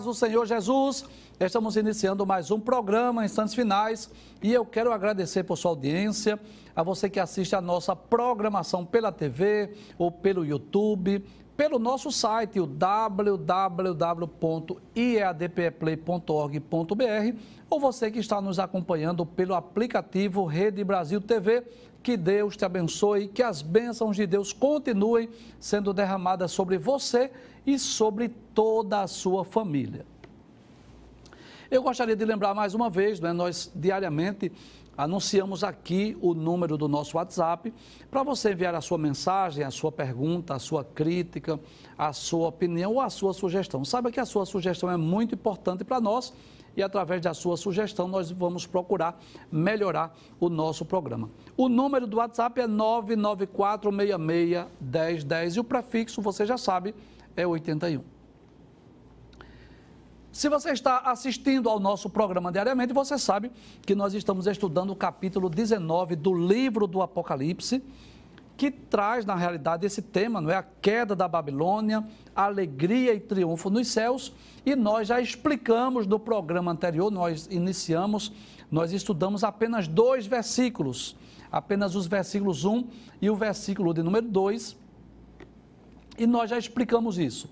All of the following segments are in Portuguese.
Paz do Senhor Jesus. Estamos iniciando mais um programa, Instantes Finais, e eu quero agradecer por sua audiência, a você que assiste a nossa programação pela TV ou pelo YouTube, pelo nosso site, o www.iadpeplay.org.br, ou você que está nos acompanhando pelo aplicativo Rede Brasil TV. Que Deus te abençoe, que as bênçãos de Deus continuem sendo derramadas sobre você e sobre toda a sua família. Eu gostaria de lembrar mais uma vez, né, nós diariamente anunciamos aqui o número do nosso WhatsApp para você enviar a sua mensagem, a sua pergunta, a sua crítica, a sua opinião ou a sua sugestão. Saiba que a sua sugestão é muito importante para nós e através da sua sugestão nós vamos procurar melhorar o nosso programa. O número do WhatsApp é 994661010 e o prefixo, você já sabe, é 81. Se você está assistindo ao nosso programa diariamente, você sabe que nós estamos estudando o capítulo 19 do livro do Apocalipse, que traz, na realidade, esse tema, não é? A queda da Babilônia, alegria e triunfo nos céus. E nós já explicamos no programa anterior, nós iniciamos, nós estudamos apenas dois versículos, apenas os versículos 1 e o versículo de número 2. E nós já explicamos isso.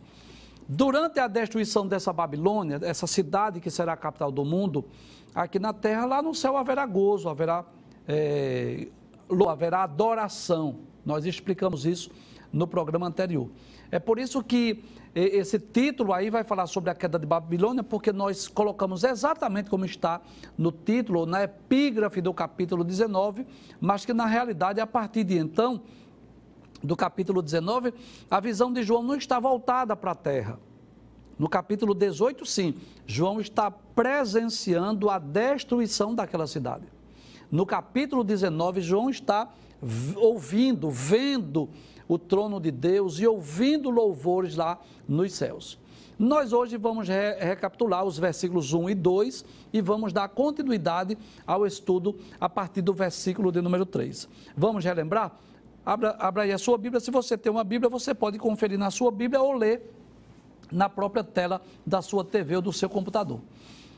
Durante a destruição dessa Babilônia, essa cidade que será a capital do mundo, aqui na terra, lá no céu haverá gozo, haverá, é, haverá adoração. Nós explicamos isso no programa anterior. É por isso que esse título aí vai falar sobre a queda de Babilônia, porque nós colocamos exatamente como está no título, na epígrafe do capítulo 19, mas que na realidade, a partir de então, do capítulo 19, a visão de João não está voltada para a terra. No capítulo 18, sim, João está presenciando a destruição daquela cidade. No capítulo 19, João está ouvindo, vendo o trono de Deus e ouvindo louvores lá nos céus. Nós hoje vamos re recapitular os versículos 1 e 2 e vamos dar continuidade ao estudo a partir do versículo de número 3. Vamos relembrar? Abra, abra aí a sua Bíblia. Se você tem uma Bíblia, você pode conferir na sua Bíblia ou ler na própria tela da sua TV ou do seu computador.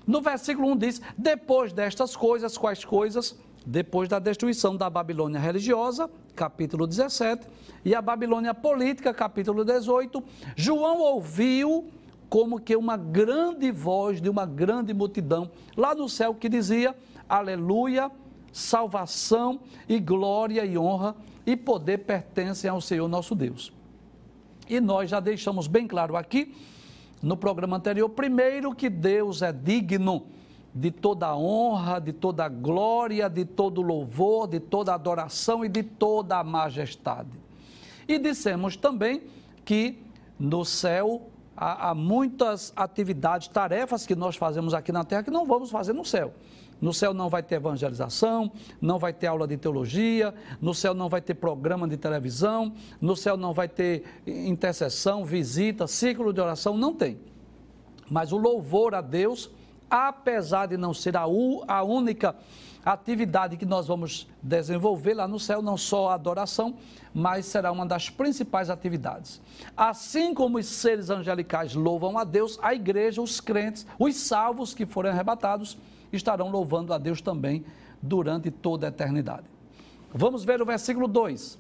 No versículo 1 diz: Depois destas coisas, quais coisas? Depois da destruição da Babilônia religiosa, capítulo 17, e a Babilônia política, capítulo 18, João ouviu como que uma grande voz de uma grande multidão lá no céu que dizia: Aleluia, salvação e glória e honra e poder pertencem ao Senhor nosso Deus. E nós já deixamos bem claro aqui, no programa anterior, primeiro que Deus é digno de toda honra, de toda glória, de todo louvor, de toda adoração e de toda a majestade. E dissemos também que no céu há, muitas atividades, tarefas que nós fazemos aqui na terra que não vamos fazer no céu. No céu não vai ter evangelização, não vai ter aula de teologia, no céu não vai ter programa de televisão, no céu não vai ter intercessão, visita, ciclo de oração, não tem. Mas o louvor a Deus, apesar de não ser a, a única atividade que nós vamos desenvolver lá no céu, não só a adoração, mas será uma das principais atividades. Assim como os seres angelicais louvam a Deus, a igreja, os crentes, os salvos que forem arrebatados, estarão louvando a Deus também durante toda a eternidade. Vamos ver o versículo 2.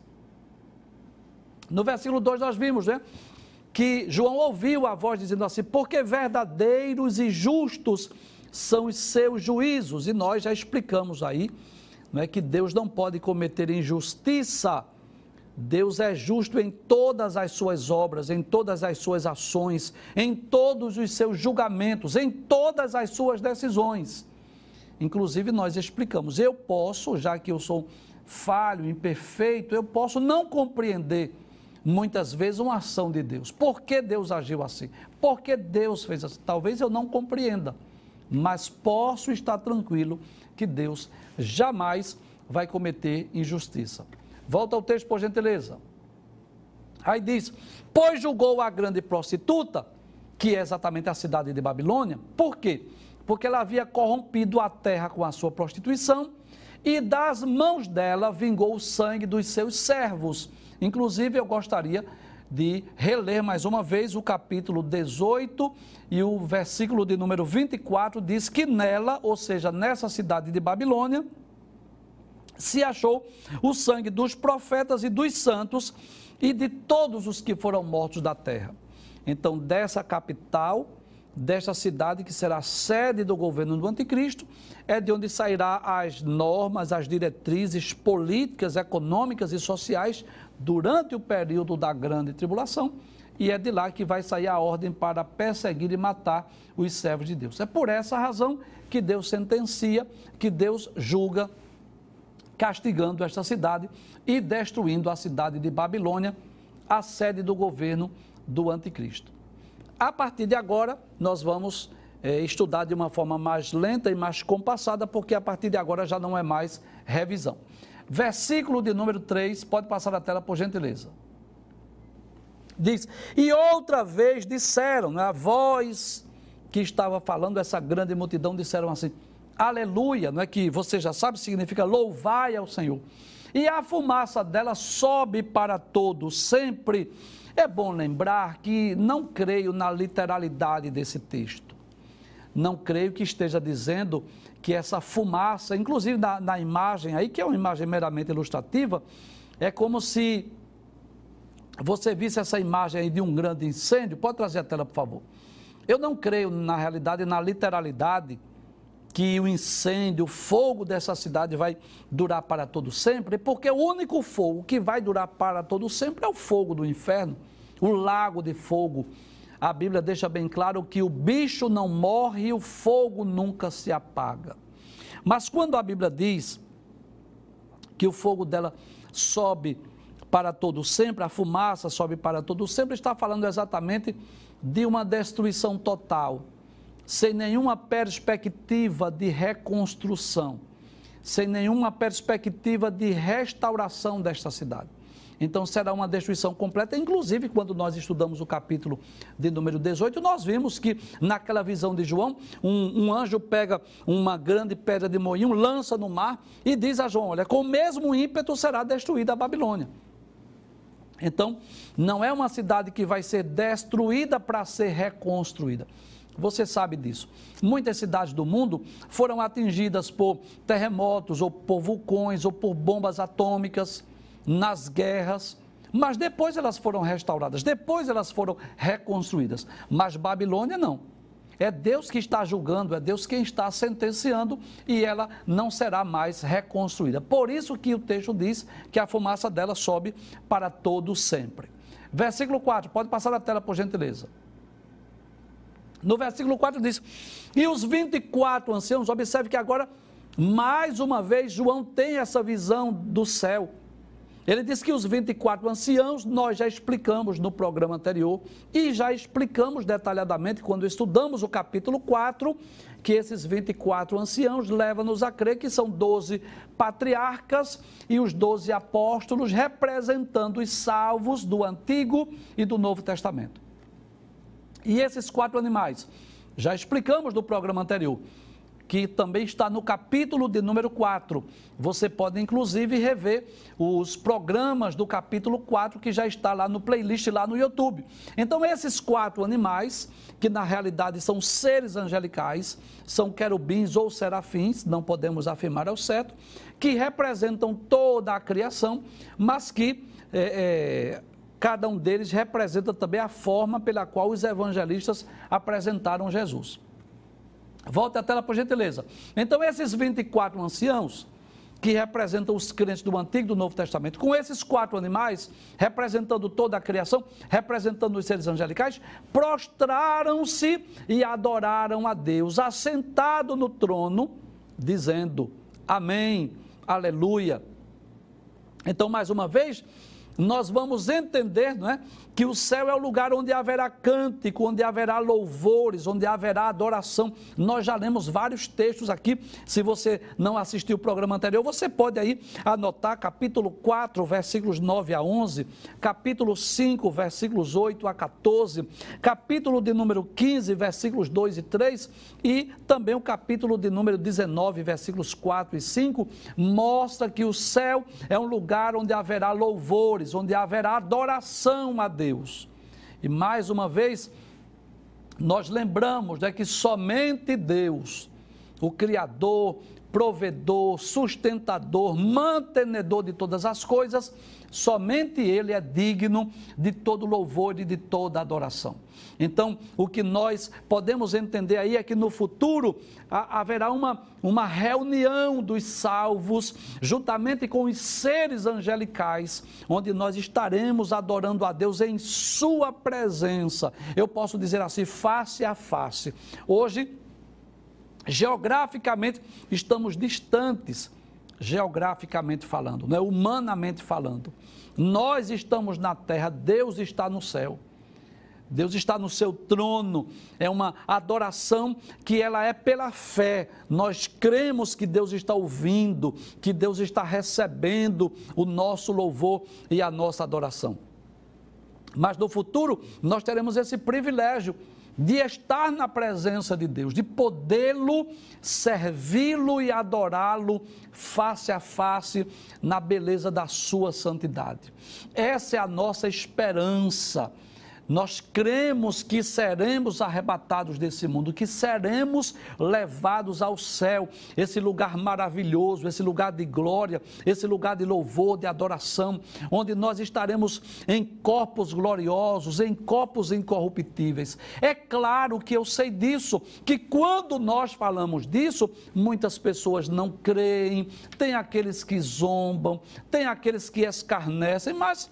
No versículo 2 nós vimos, né? Que João ouviu a voz dizendo assim: Porque verdadeiros e justos são os seus juízos. E nós já explicamos aí, não é que Deus não pode cometer injustiça. Deus é justo em todas as suas obras, em todas as suas ações, em todos os seus julgamentos, em todas as suas decisões. Inclusive, nós explicamos, eu posso, já que eu sou falho, imperfeito, eu posso não compreender muitas vezes uma ação de Deus. Por que Deus agiu assim? Por que Deus fez assim? Talvez eu não compreenda, mas posso estar tranquilo que Deus jamais vai cometer injustiça. Volta ao texto, por gentileza. Aí diz: Pois julgou a grande prostituta, que é exatamente a cidade de Babilônia. Por quê? porque ela havia corrompido a terra com a sua prostituição e das mãos dela vingou o sangue dos seus servos. Inclusive, eu gostaria de reler mais uma vez o capítulo 18 e o versículo de número 24 diz que nela, ou seja, nessa cidade de Babilônia, se achou o sangue dos profetas e dos santos e de todos os que foram mortos da terra. Então, dessa capital, desta cidade que será sede do governo do anticristo, é de onde sairá as normas, as diretrizes políticas, econômicas e sociais durante o período da grande tribulação, e é de lá que vai sair a ordem para perseguir e matar os servos de Deus. É por essa razão que Deus sentencia, que Deus julga, castigando esta cidade e destruindo a cidade de Babilônia, a sede do governo do anticristo. A partir de agora, nós vamos é, estudar de uma forma mais lenta e mais compassada, porque a partir de agora já não é mais revisão. Versículo de número 3, pode passar a tela por gentileza. Diz: E outra vez disseram, né, a voz que estava falando, essa grande multidão, disseram assim: Aleluia, não é que você já sabe, significa louvai ao Senhor. E a fumaça dela sobe para todos, sempre. É bom lembrar que não creio na literalidade desse texto. Não creio que esteja dizendo que essa fumaça, inclusive na, na imagem aí, que é uma imagem meramente ilustrativa, é como se você visse essa imagem aí de um grande incêndio. Pode trazer a tela, por favor. Eu não creio, na realidade, na literalidade que o incêndio, o fogo dessa cidade vai durar para todo sempre, porque o único fogo que vai durar para todo sempre é o fogo do inferno, o lago de fogo. A Bíblia deixa bem claro que o bicho não morre e o fogo nunca se apaga. Mas quando a Bíblia diz que o fogo dela sobe para todo sempre, a fumaça sobe para todo sempre, está falando exatamente de uma destruição total sem nenhuma perspectiva de reconstrução, sem nenhuma perspectiva de restauração desta cidade. Então será uma destruição completa. Inclusive, quando nós estudamos o capítulo de número 18, nós vimos que naquela visão de João, um, um, anjo pega uma grande pedra de moinho, lança no mar e diz a João: Olha, com o mesmo ímpeto será destruída a Babilônia. Então, não é uma cidade que vai ser destruída para ser reconstruída. Você sabe disso. Muitas cidades do mundo foram atingidas por terremotos, ou por vulcões, ou por bombas atômicas nas guerras. Mas depois elas foram restauradas, depois elas foram reconstruídas. Mas Babilônia não. É Deus que está julgando, é Deus quem está sentenciando e ela não será mais reconstruída. Por isso que o texto diz que a fumaça dela sobe para todo sempre. Versículo 4, pode passar a tela por gentileza. No versículo 4 diz: E os 24 anciãos, observe que agora, mais uma vez, João tem essa visão do céu. Ele diz que os 24 anciãos, nós já explicamos no programa anterior e já explicamos detalhadamente quando estudamos o capítulo 4, que esses 24 anciãos levam-nos a crer que são 12 patriarcas e os 12 apóstolos representando os salvos do Antigo e do Novo Testamento. E esses quatro animais, já explicamos no programa anterior, que também está no capítulo de número 4. Você pode, inclusive, rever os programas do capítulo 4, que já está lá no playlist, lá no YouTube. Então, esses quatro animais, que na realidade são seres angelicais, são querubins ou serafins, não podemos afirmar ao certo, que representam toda a criação, mas que é, é, cada um deles representa também a forma pela qual os evangelistas apresentaram Jesus. Volta a tela, por gentileza. Então, esses 24 anciãos, que representam os crentes do Antigo e do Novo Testamento, com esses quatro animais, representando toda a criação, representando os seres angelicais, prostraram-se e adoraram a Deus, assentado no trono, dizendo: Amém, Aleluia. Então, mais uma vez, nós vamos entender não é, que o céu é o lugar onde haverá cântico, onde haverá louvores, onde haverá adoração. Nós já lemos vários textos aqui. Se você não assistiu o programa anterior, você pode aí anotar capítulo 4, versículos 9 a 11, capítulo 5, versículos 8 a 14, capítulo de número 15, versículos 2 e 3 e também o capítulo de número 19, versículos 4 e 5, mostra que o céu é um lugar onde haverá louvores onde haverá adoração a Deus. E mais uma vez, nós lembramos né, que somente Deus, o Criador, provedor, sustentador, mantenedor de todas as coisas, somente Ele é digno de todo louvor e de toda adoração. Então, o que nós podemos entender aí é que no futuro haverá uma, uma reunião dos salvos, juntamente com os seres angelicais, onde nós estaremos adorando a Deus em Sua presença. Eu posso dizer assim, face a face. Hoje, geograficamente, estamos distantes, geograficamente falando, né? humanamente falando. Nós estamos na terra, Deus está no céu. Deus está no seu trono, é uma adoração que ela é pela fé. Nós cremos que Deus está ouvindo, que Deus está recebendo o nosso louvor e a nossa adoração. Mas no futuro nós teremos esse privilégio de estar na presença de Deus, de podê-lo, servi-lo e adorá-lo face a face na beleza da sua santidade. Essa é a nossa esperança nós cremos que seremos arrebatados desse mundo, que seremos levados ao céu, esse lugar maravilhoso, esse lugar de glória, esse lugar de louvor, de adoração, onde nós estaremos em corpos gloriosos, em corpos incorruptíveis. É claro que eu sei disso, que quando nós falamos disso, muitas pessoas não creem, tem aqueles que zombam, tem aqueles que escarnecem, mas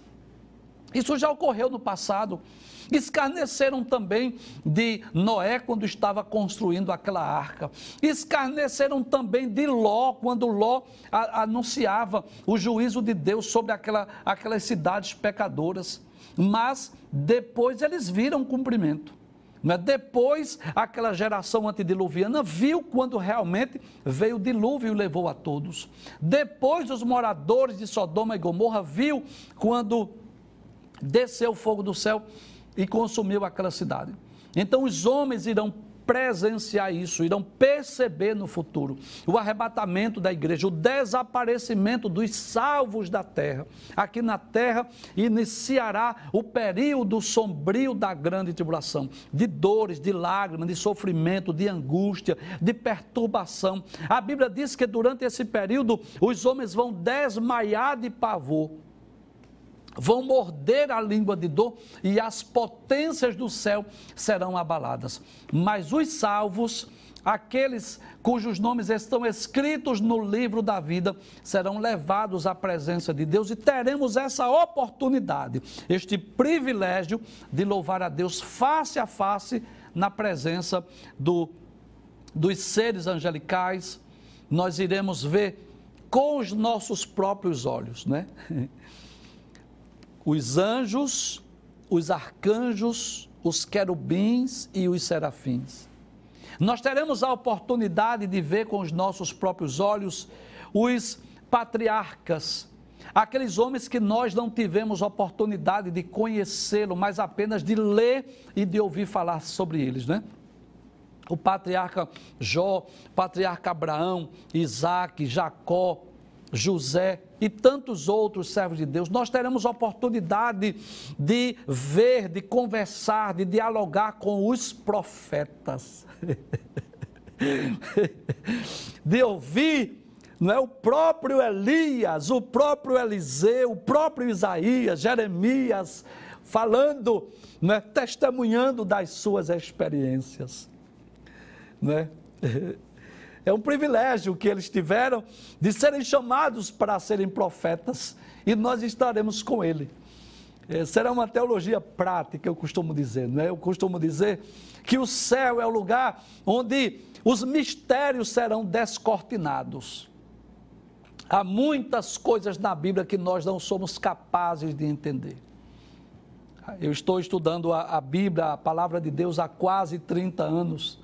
isso já ocorreu no passado. Escarneceram também de Noé quando estava construindo aquela arca. Escarneceram também de Ló quando Ló a, anunciava o juízo de Deus sobre aquela, aquelas cidades pecadoras. Mas depois eles viram cumprimento. Né? Depois, aquela geração antediluviana viu quando realmente veio o dilúvio e levou a todos. Depois, os moradores de Sodoma e Gomorra viu quando desceu o fogo do céu e consumiu aquela cidade. Então os homens irão presenciar isso, irão perceber no futuro o arrebatamento da igreja, o desaparecimento dos salvos da terra. Aqui na terra iniciará o período sombrio da grande tribulação, de dores, de lágrimas, de sofrimento, de angústia, de perturbação. A Bíblia diz que durante esse período os homens vão desmaiar de pavor vão morder a língua de dor e as potências do céu serão abaladas. Mas os salvos, aqueles cujos nomes estão escritos no livro da vida, serão levados à presença de Deus e teremos essa oportunidade, este privilégio de louvar a Deus face a face na presença do, dos seres angelicais. Nós iremos ver com os nossos próprios olhos, né? os anjos, os arcanjos, os querubins e os serafins. Nós teremos a oportunidade de ver com os nossos próprios olhos os patriarcas, aqueles homens que nós não tivemos oportunidade de conhecê-lo, mas apenas de ler e de ouvir falar sobre eles, né? O patriarca Jó, patriarca Abraão, Isaac, Jacó, José e tantos outros servos de Deus, nós teremos oportunidade de ver, de conversar, de dialogar com os profetas, de ouvir não é o próprio Elias, o próprio Eliseu, o próprio Isaías, Jeremias, falando, não é, testemunhando das suas experiências, não é? É um privilégio que eles tiveram de serem chamados para serem profetas e nós estaremos com ele. É, será uma teologia prática, eu costumo dizer, não é? Eu costumo dizer que o céu é o lugar onde os mistérios serão descortinados. Há muitas coisas na Bíblia que nós não somos capazes de entender. Eu estou estudando a, a Bíblia, a palavra de Deus, há quase 30 anos,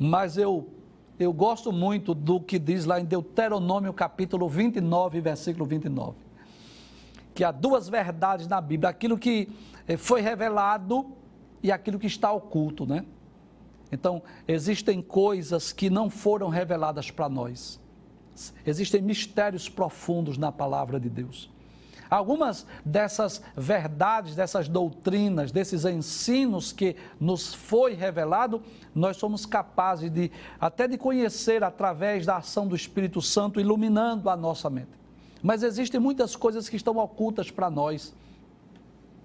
mas eu eu gosto muito do que diz lá em Deuteronômio capítulo 29, versículo 29. Que há duas verdades na Bíblia, aquilo que eh, foi revelado e aquilo que está oculto, né? Então, existem coisas que não foram reveladas para nós. Existem mistérios profundos na palavra de Deus. Algumas dessas verdades, dessas doutrinas, desses ensinos que nos foi revelado, nós somos capazes de até de conhecer através da ação do Espírito Santo iluminando a nossa mente. Mas existem muitas coisas que estão ocultas para nós.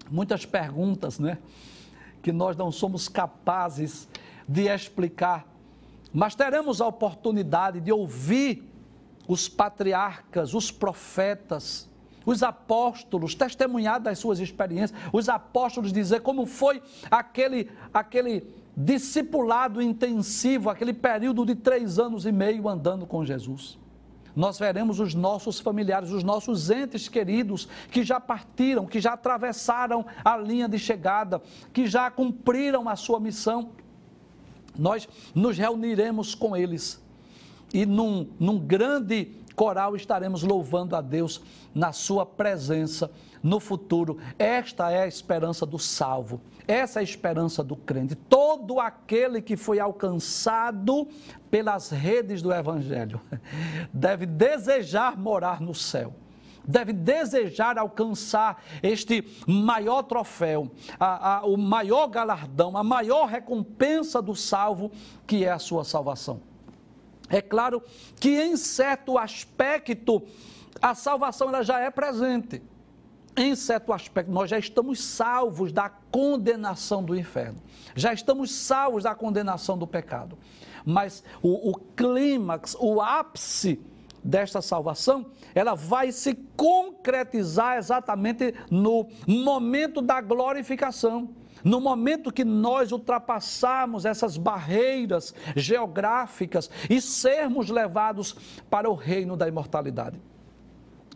Muitas perguntas, né? Que nós não somos capazes de explicar. Mas teremos a oportunidade de ouvir os patriarcas, os profetas, os apóstolos testemunhar das suas experiências, os apóstolos dizer como foi aquele, aquele discipulado intensivo, aquele período de três anos e meio andando com Jesus. Nós veremos os nossos familiares, os nossos entes queridos que já partiram, que já atravessaram a linha de chegada, que já cumpriram a sua missão. Nós nos reuniremos com eles e num, num grande coral estaremos louvando a Deus na Sua presença no futuro. Esta é a esperança do salvo, essa é a esperança do crente. Todo aquele que foi alcançado pelas redes do Evangelho deve desejar morar no céu deve desejar alcançar este maior troféu, a, a, o maior galardão, a maior recompensa do salvo, que é a sua salvação. É claro que em certo aspecto a salvação ela já é presente. Em certo aspecto, nós já estamos salvos da condenação do inferno. Já estamos salvos da condenação do pecado. Mas o, o clímax, o ápice desta salvação, ela vai se concretizar exatamente no momento da glorificação no momento que nós ultrapassarmos essas barreiras geográficas e sermos levados para o reino da imortalidade.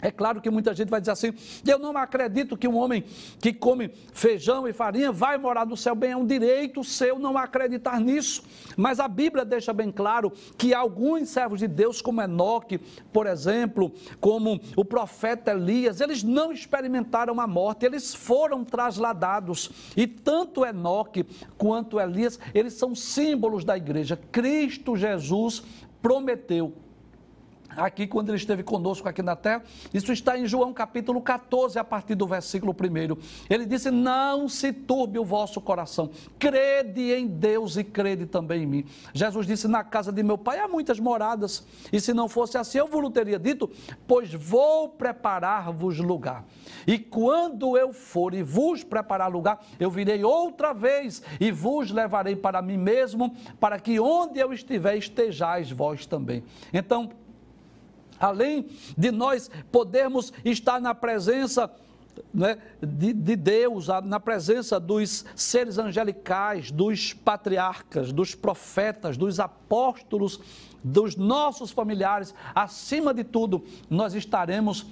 É claro que muita gente vai dizer assim: eu não acredito que um homem que come feijão e farinha vai morar no céu. Bem, é um direito seu não acreditar nisso. Mas a Bíblia deixa bem claro que alguns servos de Deus, como Enoque, por exemplo, como o profeta Elias, eles não experimentaram a morte, eles foram trasladados. E tanto Enoque quanto Elias, eles são símbolos da igreja. Cristo Jesus prometeu aqui quando ele esteve conosco aqui na terra. Isso está em João capítulo 14, a partir do versículo 1. Ele disse: Não se turbe o vosso coração, crede em Deus e crede também em mim. Jesus disse: Na casa de meu pai há muitas moradas, e se não fosse assim, eu vos teria dito, pois vou preparar-vos lugar. E quando eu for e vos preparar lugar, eu virei outra vez e vos levarei para mim mesmo, para que onde eu estiver estejais vós também. Então, além de nós podermos estar na presença né, de, de, Deus, na presença dos seres angelicais, dos patriarcas, dos profetas, dos apóstolos, dos nossos familiares, acima de tudo, nós estaremos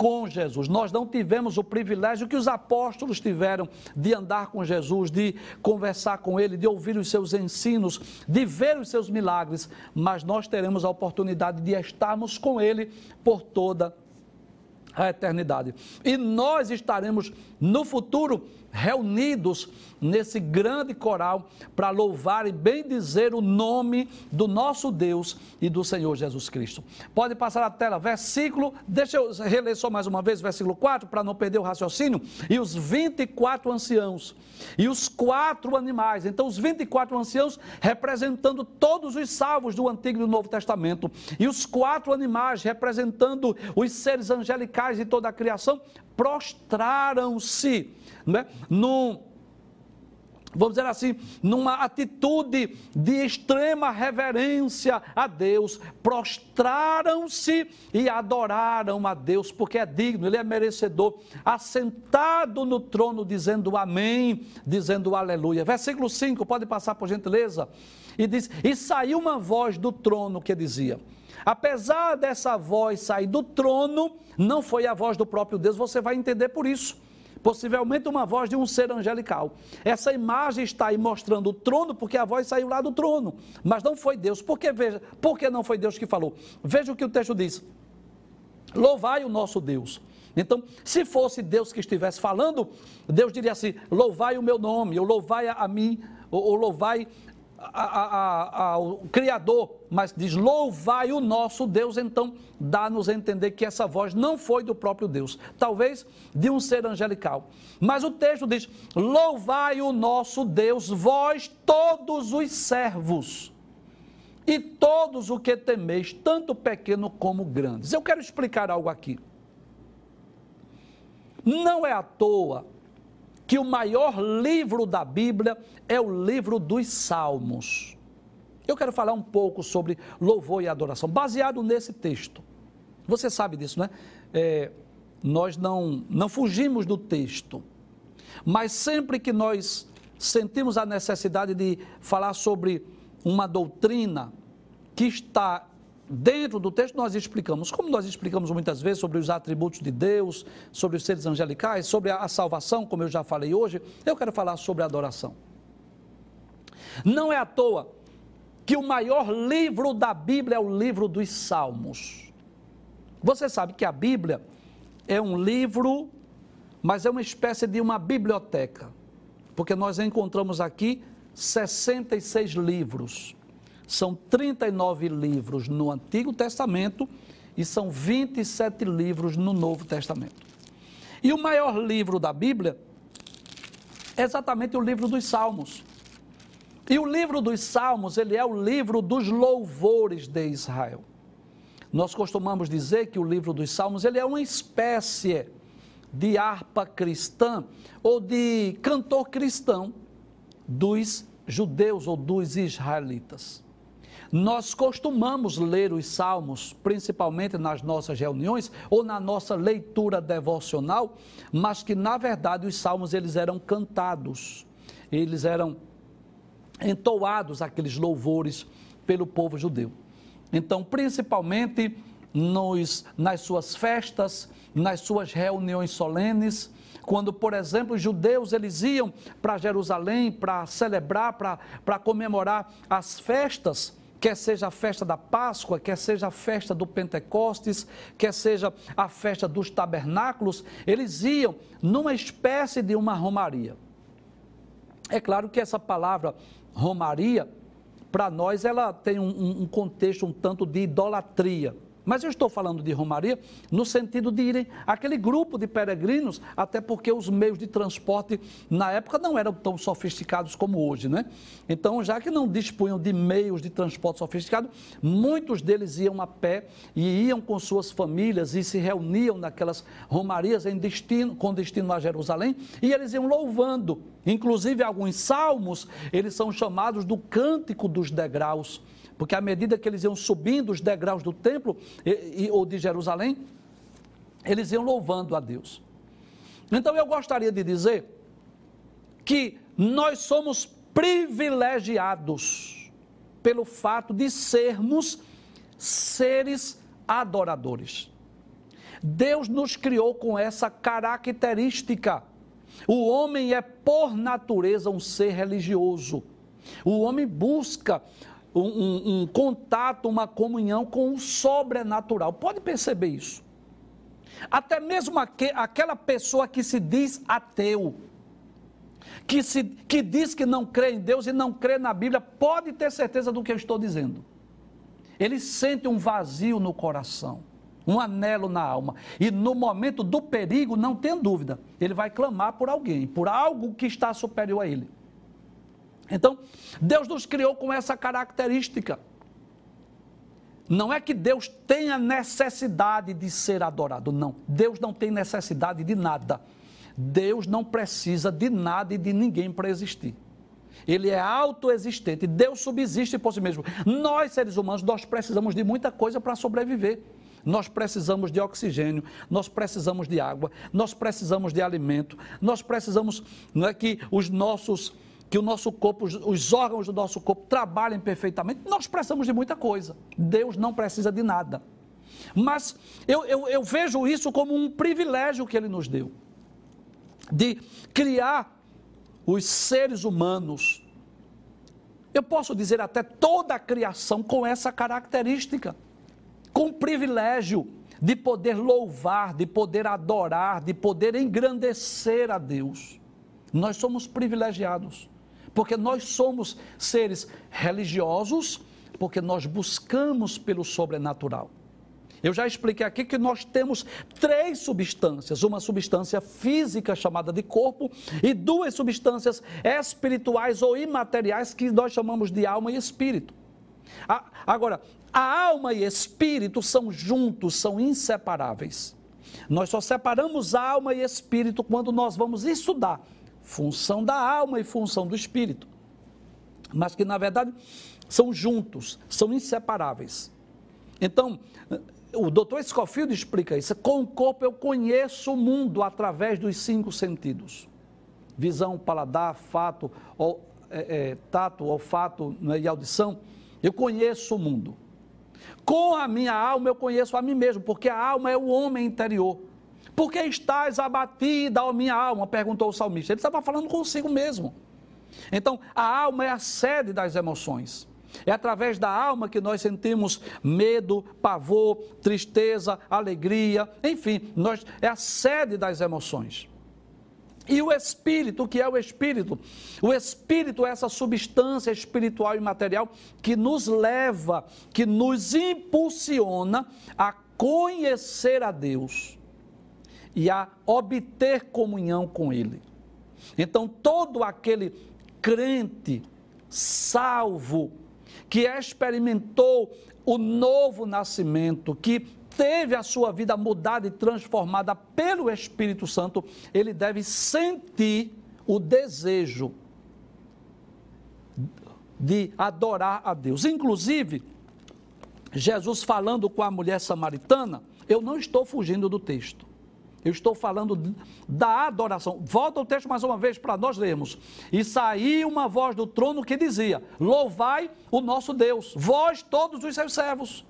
com Jesus. Nós não tivemos o privilégio que os apóstolos tiveram de andar com Jesus, de conversar com Ele, de ouvir os seus ensinos, de ver os seus milagres, mas nós teremos a oportunidade de estarmos com Ele por toda a eternidade. E nós estaremos no futuro reunidos nesse grande coral para louvar e bendizer o nome do nosso Deus e do Senhor Jesus Cristo. Pode passar a tela, versículo, deixa eu reler só mais uma vez, versículo 4, para não perder o raciocínio. E os 24 anciãos e os quatro animais. Então, os 24 anciãos representando todos os salvos do Antigo e do Novo Testamento. E os quatro animais representando os seres angelicais e toda a criação, prostraram-se né, num vamos dizer assim, numa atitude de extrema reverência a Deus, prostraram-se e adoraram a Deus, porque é digno, Ele é merecedor, assentado no trono, dizendo amém, dizendo aleluia. Versículo 5, pode passar por gentileza? E diz: E saiu uma voz do trono que dizia. Apesar dessa voz sair do trono, não foi a voz do próprio Deus, você vai entender por isso possivelmente uma voz de um ser angelical. Essa imagem está aí mostrando o trono, porque a voz saiu lá do trono, mas não foi Deus. Por que, veja, por que não foi Deus que falou? Veja o que o texto diz. Louvai o nosso Deus. Então, se fosse Deus que estivesse falando, Deus diria assim: louvai o meu nome, ou louvai a mim, ou, ou louvai a, a, o Criador, mas diz louvai o nosso Deus, então dá-nos a entender que essa voz não foi do próprio Deus, talvez de um ser angelical. Mas o texto diz: louvai o nosso Deus, vós todos os servos. E todos o que temeis, tanto pequeno como grandes. Eu quero explicar algo aqui. Não é à toa que o maior livro da Bíblia é o livro dos Salmos. Eu quero falar um pouco sobre louvor e adoração, baseado nesse texto. Você sabe disso, né? É, nós não, não fugimos do texto, mas sempre que nós sentimos a necessidade de falar sobre uma doutrina que está dentro do texto nós explicamos, como nós explicamos muitas vezes sobre os atributos de Deus, sobre os seres angelicais, sobre a salvação, como eu já falei hoje, eu quero falar sobre a adoração. Não é à toa que o maior livro da Bíblia é o livro dos Salmos. Você sabe que a Bíblia é um livro, mas é uma espécie de uma biblioteca, porque nós encontramos aqui 66 livros. São 39 livros no Antigo Testamento e são 27 livros no Novo Testamento. E o maior livro da Bíblia é exatamente o livro dos Salmos. E o livro dos Salmos, ele é o livro dos louvores de Israel. Nós costumamos dizer que o livro dos Salmos, ele é uma espécie de harpa cristã ou de cantor cristão dos judeus ou dos israelitas. Nós costumamos ler os salmos, principalmente nas nossas reuniões ou na nossa leitura devocional, mas que na verdade os salmos eles eram cantados, eles eram entoados aqueles louvores pelo povo judeu. Então, principalmente nos, nas suas festas, nas suas reuniões solenes, quando, por exemplo, os judeus eles iam para Jerusalém para celebrar, para comemorar as festas, quer seja a festa da Páscoa, quer seja a festa do Pentecostes, quer seja a festa dos tabernáculos, eles iam numa espécie de uma romaria. É claro que essa palavra romaria, para nós, ela tem um, um contexto um tanto de idolatria. Mas eu estou falando de Romaria no sentido de irem aquele grupo de peregrinos, até porque os meios de transporte na época não eram tão sofisticados como hoje, né? Então, já que não dispunham de meios de transporte sofisticado, muitos deles iam a pé e iam com suas famílias e se reuniam naquelas romarias em destino, com destino a Jerusalém, e eles iam louvando. Inclusive, alguns salmos, eles são chamados do cântico dos degraus porque à medida que eles iam subindo os degraus do templo e, e, ou de Jerusalém, eles iam louvando a Deus. Então eu gostaria de dizer que nós somos privilegiados pelo fato de sermos seres adoradores. Deus nos criou com essa característica. O homem é, por natureza, um ser religioso. O homem busca um, um, um contato, uma comunhão com o sobrenatural. Pode perceber isso. Até mesmo aqu aquela pessoa que se diz ateu, que, se, que diz que não crê em Deus e não crê na Bíblia, pode ter certeza do que eu estou dizendo. Ele sente um vazio no coração, um anelo na alma. E no momento do perigo, não tem dúvida, ele vai clamar por alguém, por algo que está superior a ele. Então, Deus nos criou com essa característica. Não é que Deus tenha necessidade de ser adorado, não. Deus não tem necessidade de nada. Deus não precisa de nada e de ninguém para existir. Ele é autoexistente. Deus subsiste por si mesmo. Nós, seres humanos, nós precisamos de muita coisa para sobreviver. Nós precisamos de oxigênio, nós precisamos de água, nós precisamos de alimento, nós precisamos não é que os nossos que o nosso corpo, os órgãos do nosso corpo trabalhem perfeitamente, nós precisamos de muita coisa. Deus não precisa de nada. Mas eu, eu, eu vejo isso como um privilégio que Ele nos deu de criar os seres humanos. Eu posso dizer até toda a criação com essa característica, com o privilégio de poder louvar, de poder adorar, de poder engrandecer a Deus. Nós somos privilegiados Porque nós somos seres religiosos, porque nós buscamos pelo sobrenatural. Eu já expliquei aqui que nós temos três substâncias: uma substância física chamada de corpo e duas substâncias espirituais ou imateriais que nós chamamos de alma e espírito. Agora, a alma e espírito são juntos, são inseparáveis. Nós só separamos alma e espírito quando nós vamos estudar função da alma e função do espírito. Mas que na verdade são juntos, são inseparáveis. Então, o doutor Scofield explica isso. Com o corpo eu conheço o mundo através dos cinco sentidos: visão, paladar, fato, ou, é, é, tato, olfato né, e audição. Eu conheço o mundo. Com a minha alma eu conheço a mim mesmo, porque a alma é o homem interior. Por que estás abatida, ó minha alma? perguntou o salmista. Ele estava falando consigo mesmo. Então, a alma é a sede das emoções. É através da alma que nós sentimos medo, pavor, tristeza, alegria, enfim, nós, é a sede das emoções. E o espírito, o que é o espírito? O espírito é essa substância espiritual e material que nos leva, que nos impulsiona a conhecer a Deus e a obter comunhão com Ele. Então, todo aquele crente salvo, que experimentou o novo nascimento, que teve a sua vida mudada e transformada pelo Espírito Santo, ele deve sentir o desejo de adorar a Deus. Inclusive, Jesus falando com a mulher samaritana, eu não estou fugindo do texto. Eu estou falando da adoração. Volta o texto mais uma vez para nós lermos. E saiu uma voz do trono que dizia: Louvai o nosso Deus, vós todos os seus servos,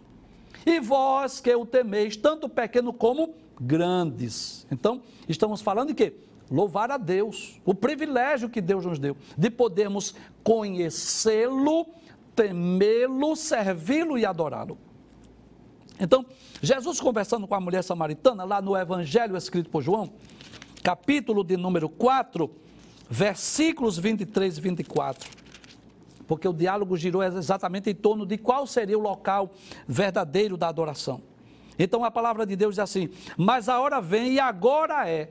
e vós que o temeis, tanto pequeno como grandes. Então, estamos falando de quê? Louvar a Deus, o privilégio que Deus nos deu de podermos conhecê-lo, temê-lo, servi-lo e adorá-lo. Então, Jesus conversando com a mulher samaritana, lá no Evangelho escrito por João, capítulo de número 4, versículos 23 e 24. Porque o diálogo girou exatamente em torno de qual seria o local verdadeiro da adoração. Então a palavra de Deus diz assim: Mas a hora vem e agora é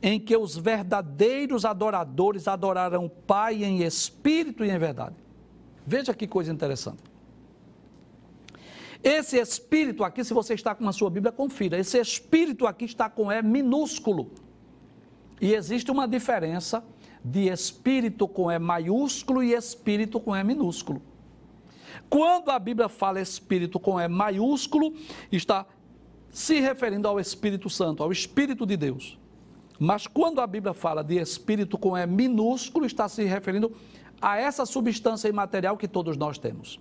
em que os verdadeiros adoradores adorarão o Pai em espírito e em verdade. Veja que coisa interessante. Esse espírito aqui, se você está com a sua Bíblia, confira. Esse espírito aqui está com E minúsculo. E existe uma diferença de espírito com E maiúsculo e espírito com E minúsculo. Quando a Bíblia fala espírito com E maiúsculo, está se referindo ao Espírito Santo, ao Espírito de Deus. Mas quando a Bíblia fala de espírito com E minúsculo, está se referindo a essa substância imaterial que todos nós temos.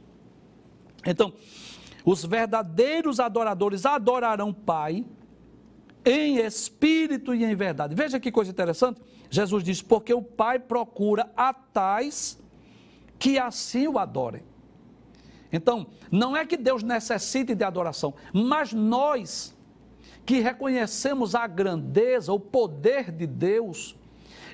Então, os verdadeiros adoradores adorarão o Pai em espírito e em verdade. Veja que coisa interessante. Jesus diz: Porque o Pai procura a tais que assim o adorem. Então, não é que Deus necessite de adoração, mas nós que reconhecemos a grandeza, o poder de Deus,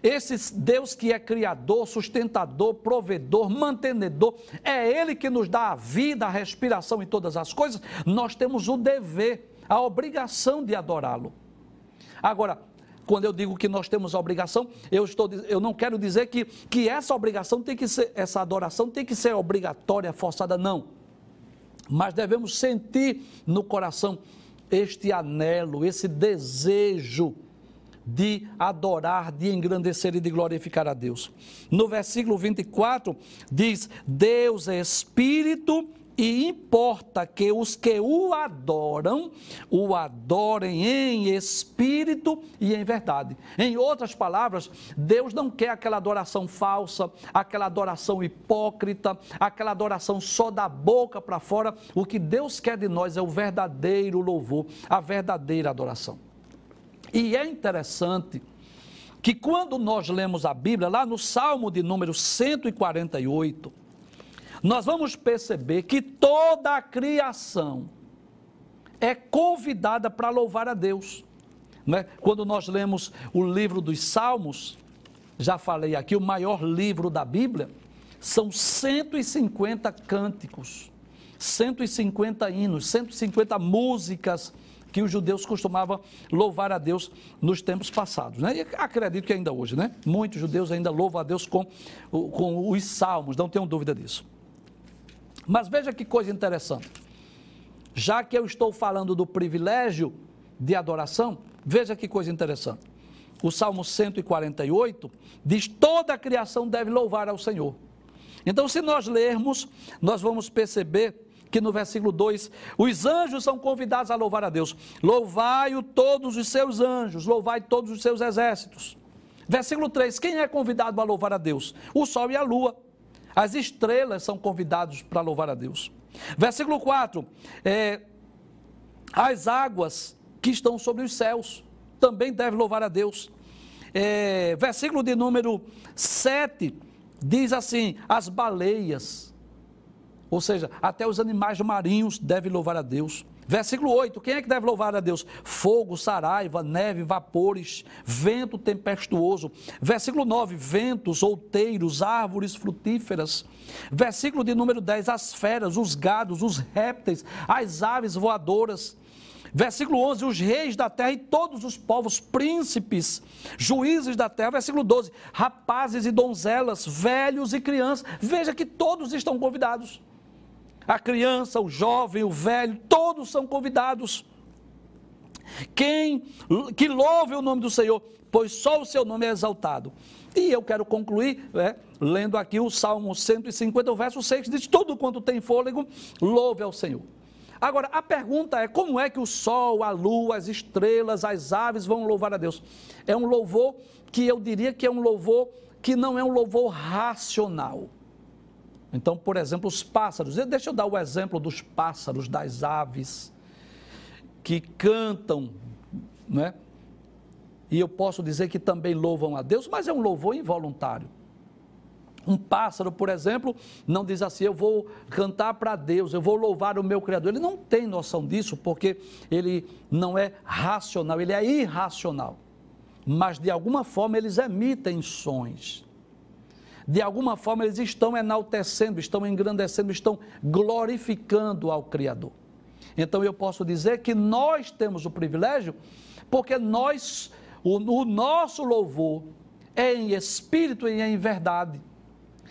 esse Deus que é criador, sustentador, provedor, mantenedor, é Ele que nos dá a vida, a respiração e todas as coisas, nós temos o dever, a obrigação de adorá-lo. Agora, quando eu digo que nós temos a obrigação, eu, estou, eu não quero dizer que, que essa obrigação tem que ser, essa adoração tem que ser obrigatória, forçada, não. Mas devemos sentir no coração este anelo, esse desejo de adorar, de engrandecer e de glorificar a Deus. No versículo 24 diz: Deus é espírito e importa que os que o adoram, o adorem em espírito e em verdade. Em outras palavras, Deus não quer aquela adoração falsa, aquela adoração hipócrita, aquela adoração só da boca para fora. O que Deus quer de nós é o verdadeiro louvor, a verdadeira adoração. E é interessante que quando nós lemos a Bíblia, lá no Salmo de número 148, nós vamos perceber que toda a criação é convidada para louvar a Deus. Né? Quando nós lemos o livro dos Salmos, já falei aqui, o maior livro da Bíblia, são 150 cânticos, 150 hinos, 150 músicas que os judeus costumavam louvar a Deus nos tempos passados. Né? E acredito que ainda hoje, né? Muitos judeus ainda louvam a Deus com, com os salmos, não tenham dúvida disso. Mas veja que coisa interessante. Já que eu estou falando do privilégio de adoração, veja que coisa interessante. O Salmo 148 diz: toda a criação deve louvar ao Senhor. Então, se nós lermos, nós vamos perceber que no versículo 2, os anjos são convidados a louvar a Deus. Louvai-o todos os seus anjos, louvai todos os seus exércitos. Versículo 3, quem é convidado a louvar a Deus? O sol e a lua. As estrelas são convidados para louvar a Deus. Versículo 4, é, as águas que estão sobre os céus também devem louvar a Deus. É, versículo de número 7 diz assim: as baleias, ou seja, até os animais marinhos devem louvar a Deus. Versículo 8: quem é que deve louvar a Deus? Fogo, saraiva, neve, vapores, vento tempestuoso. Versículo 9: ventos, outeiros, árvores frutíferas. Versículo de número 10: as feras, os gados, os répteis, as aves voadoras. Versículo 11: os reis da terra e todos os povos, príncipes, juízes da terra. Versículo 12: rapazes e donzelas, velhos e crianças. Veja que todos estão convidados. A criança, o jovem, o velho, todos são convidados. Quem que louve o nome do Senhor, pois só o seu nome é exaltado. E eu quero concluir, né, lendo aqui o Salmo 150, o verso 6, diz: Tudo quanto tem fôlego, louve ao Senhor. Agora, a pergunta é: como é que o sol, a lua, as estrelas, as aves vão louvar a Deus? É um louvor que eu diria que é um louvor que não é um louvor racional. Então, por exemplo, os pássaros. Deixa eu dar o exemplo dos pássaros, das aves, que cantam, né? E eu posso dizer que também louvam a Deus, mas é um louvor involuntário. Um pássaro, por exemplo, não diz assim: eu vou cantar para Deus, eu vou louvar o meu Criador. Ele não tem noção disso, porque ele não é racional, ele é irracional. Mas de alguma forma eles emitem sons de alguma forma eles estão enaltecendo, estão engrandecendo, estão glorificando ao Criador. Então eu posso dizer que nós temos o privilégio, porque nós, o, o nosso louvor é em espírito e em verdade.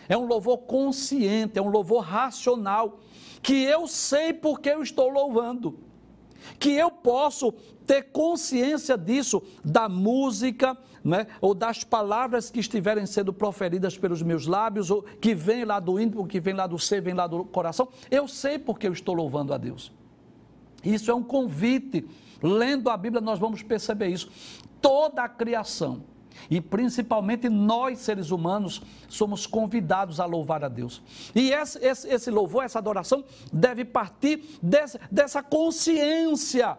É um louvor consciente, é um louvor racional, que eu sei porque eu estou louvando que eu posso ter consciência disso, da música, né, ou das palavras que estiverem sendo proferidas pelos meus lábios, ou que vem lá do íntimo, que vem lá do ser, vem lá do coração. Eu sei porque eu estou louvando a Deus. Isso é um convite. Lendo a Bíblia, nós vamos perceber isso. Toda a criação e principalmente nós, seres humanos, somos convidados a louvar a Deus. E esse, esse, esse louvor, essa adoração, deve partir desse, dessa consciência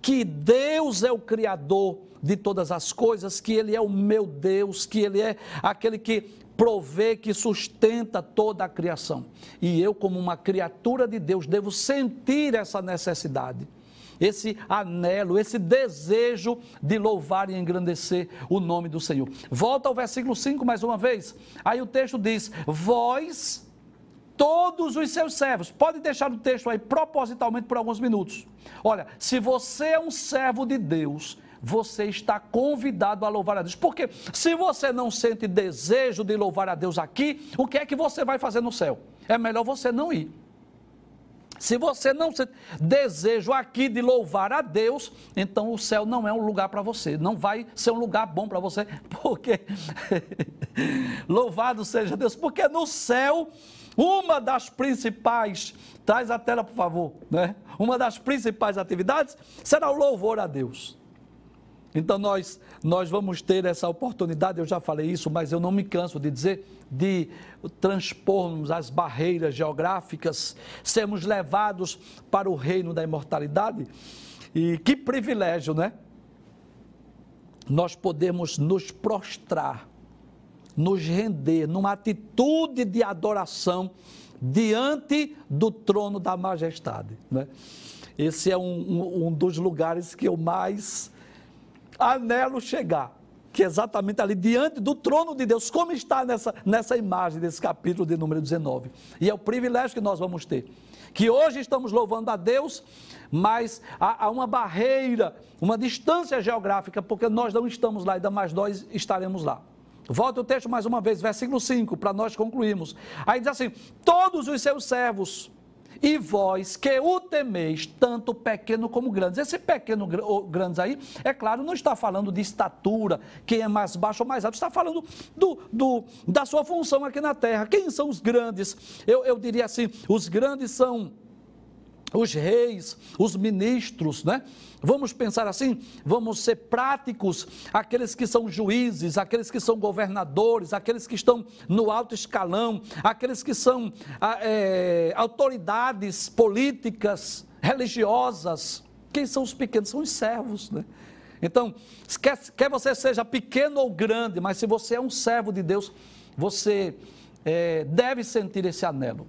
que Deus é o Criador de todas as coisas, que Ele é o meu Deus, que Ele é aquele que provê, que sustenta toda a criação. E eu, como uma criatura de Deus, devo sentir essa necessidade esse anelo, esse desejo de louvar e engrandecer o nome do Senhor. Volta ao versículo 5 mais uma vez. Aí o texto diz: Vós, todos os seus servos, pode deixar o texto aí propositalmente por alguns minutos. Olha, se você é um servo de Deus, você está convidado a louvar a Deus. Porque se você não sente desejo de louvar a Deus aqui, o que é que você vai fazer no céu? É melhor você não ir. Se você não sente desejo aqui de louvar a Deus, então o céu não é um lugar para você, não vai ser um lugar bom para você, porque louvado seja Deus, porque no céu uma das principais, traz a tela por favor, né? Uma das principais atividades será o louvor a Deus. Então nós, nós vamos ter essa oportunidade, eu já falei isso, mas eu não me canso de dizer, de transpormos as barreiras geográficas, sermos levados para o reino da imortalidade. E que privilégio, né? Nós podemos nos prostrar, nos render numa atitude de adoração diante do trono da majestade. Né? Esse é um, um, um dos lugares que eu mais anelo chegar. que é exatamente ali diante do trono de Deus, como está nessa, nessa imagem desse capítulo de número 19. E é o privilégio que nós vamos ter. Que hoje estamos louvando a Deus, mas há, há uma barreira, uma distância geográfica, porque nós não estamos lá, ainda mais nós estaremos lá. Volta o texto mais uma vez, versículo 5, para nós concluirmos. Aí diz assim: Todos os seus servos e vós que o temeis, tanto pequeno como grandes. Esse pequeno grandes aí, é claro, não está falando de estatura, quem é mais baixo ou mais alto, está falando do, do, da sua função aqui na terra. Quem são os grandes? Eu, eu diria assim: os grandes são os reis, os ministros, né? Vamos pensar assim, vamos ser práticos, aqueles que são juízes, aqueles que são governadores, aqueles que estão no alto escalão, aqueles que são é, autoridades políticas, religiosas. Quem são os pequenos? São os servos, né? Então, quer, quer você seja pequeno ou grande, mas se você é um servo de Deus, você é, deve sentir esse anelo.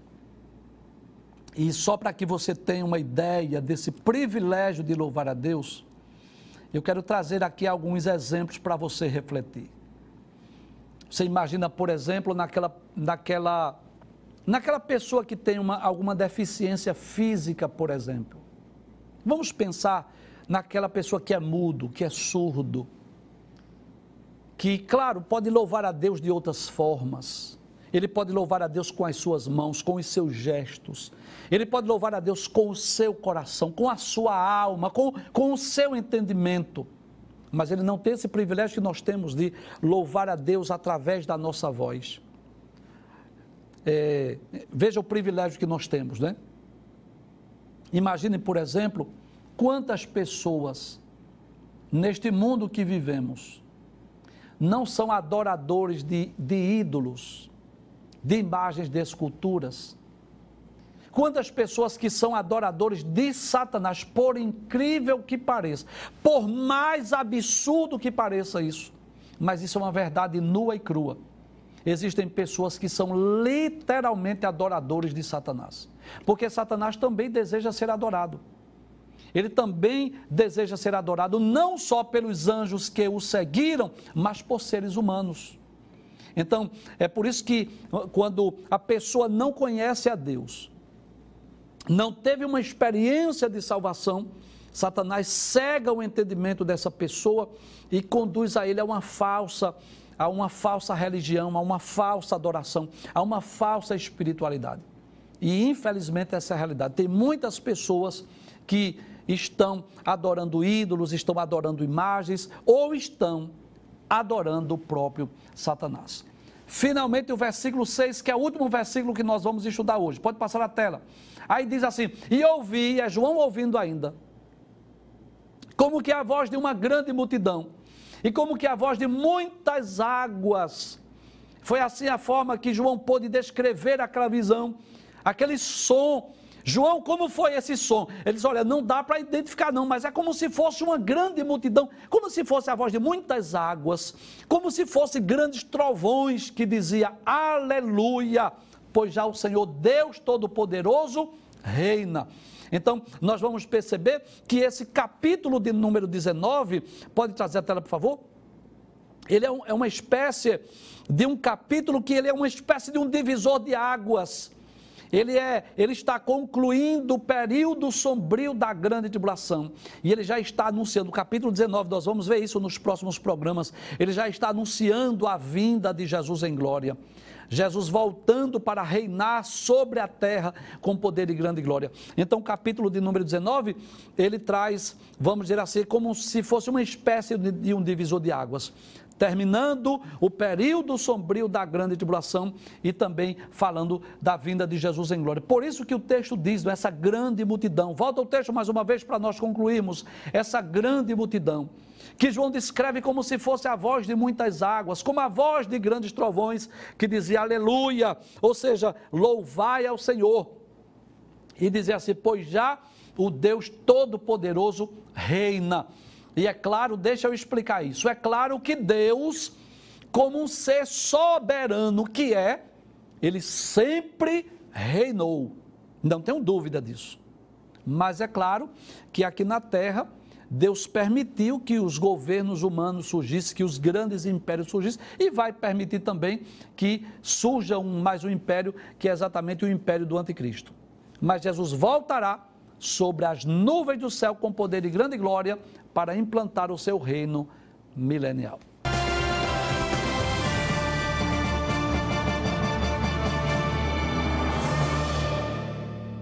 E só para que você tenha uma ideia desse privilégio de louvar a Deus, eu quero trazer aqui alguns exemplos para você refletir. Você imagina, por exemplo, naquela, naquela, naquela pessoa que tem uma, alguma deficiência física, por exemplo. Vamos pensar naquela pessoa que é mudo, que é surdo, que, claro, pode louvar a Deus de outras formas. Ele pode louvar a Deus com as suas mãos, com os seus gestos. Ele pode louvar a Deus com o seu coração, com a sua alma, com, com o seu entendimento. Mas ele não tem esse privilégio que nós temos de louvar a Deus através da nossa voz. É, veja o privilégio que nós temos, né? Imagine, por exemplo, quantas pessoas neste mundo que vivemos não são adoradores de, de ídolos, de imagens, de esculturas, Quantas pessoas que são adoradores de Satanás, por incrível que pareça, por mais absurdo que pareça isso, mas isso é uma verdade nua e crua. Existem pessoas que são literalmente adoradores de Satanás, porque Satanás também deseja ser adorado. Ele também deseja ser adorado não só pelos anjos que o seguiram, mas por seres humanos. Então, é por isso que quando a pessoa não conhece a Deus, não teve uma experiência de salvação, Satanás cega o entendimento dessa pessoa e conduz a ele a uma falsa, a uma falsa religião, a uma falsa adoração, a uma falsa espiritualidade. E infelizmente essa é a realidade. Tem muitas pessoas que estão adorando ídolos, estão adorando imagens ou estão adorando o próprio Satanás. Finalmente, o versículo 6, que é o último versículo que nós vamos estudar hoje. Pode passar na tela. Aí diz assim: E ouvi, é João ouvindo ainda, como que a voz de uma grande multidão, e como que a voz de muitas águas. Foi assim a forma que João pôde descrever aquela visão, aquele som. João, como foi esse som? Ele diz: Olha, não dá para identificar, não, mas é como se fosse uma grande multidão, como se fosse a voz de muitas águas, como se fosse grandes trovões que dizia Aleluia pois já o Senhor Deus Todo-Poderoso reina. Então, nós vamos perceber que esse capítulo de número 19, pode trazer a tela, por favor? Ele é, um, é uma espécie de um capítulo que ele é uma espécie de um divisor de águas. Ele, é, ele está concluindo o período sombrio da grande tribulação. E ele já está anunciando, no capítulo 19, nós vamos ver isso nos próximos programas. Ele já está anunciando a vinda de Jesus em glória. Jesus voltando para reinar sobre a terra com poder e grande glória. Então, o capítulo de número 19, ele traz, vamos dizer assim, como se fosse uma espécie de um divisor de águas terminando o período sombrio da grande tribulação e também falando da vinda de Jesus em glória. Por isso que o texto diz, essa grande multidão. Volta o texto mais uma vez para nós concluirmos. Essa grande multidão que João descreve como se fosse a voz de muitas águas, como a voz de grandes trovões, que dizia aleluia, ou seja, louvai ao Senhor. E dizia assim: pois já o Deus Todo-Poderoso reina. E é claro, deixa eu explicar isso. É claro que Deus, como um ser soberano que é, ele sempre reinou. Não tenho dúvida disso. Mas é claro que aqui na terra Deus permitiu que os governos humanos surgissem, que os grandes impérios surgissem, e vai permitir também que surja um, mais um império, que é exatamente o império do anticristo. Mas Jesus voltará sobre as nuvens do céu com poder e grande glória para implantar o seu reino milenial.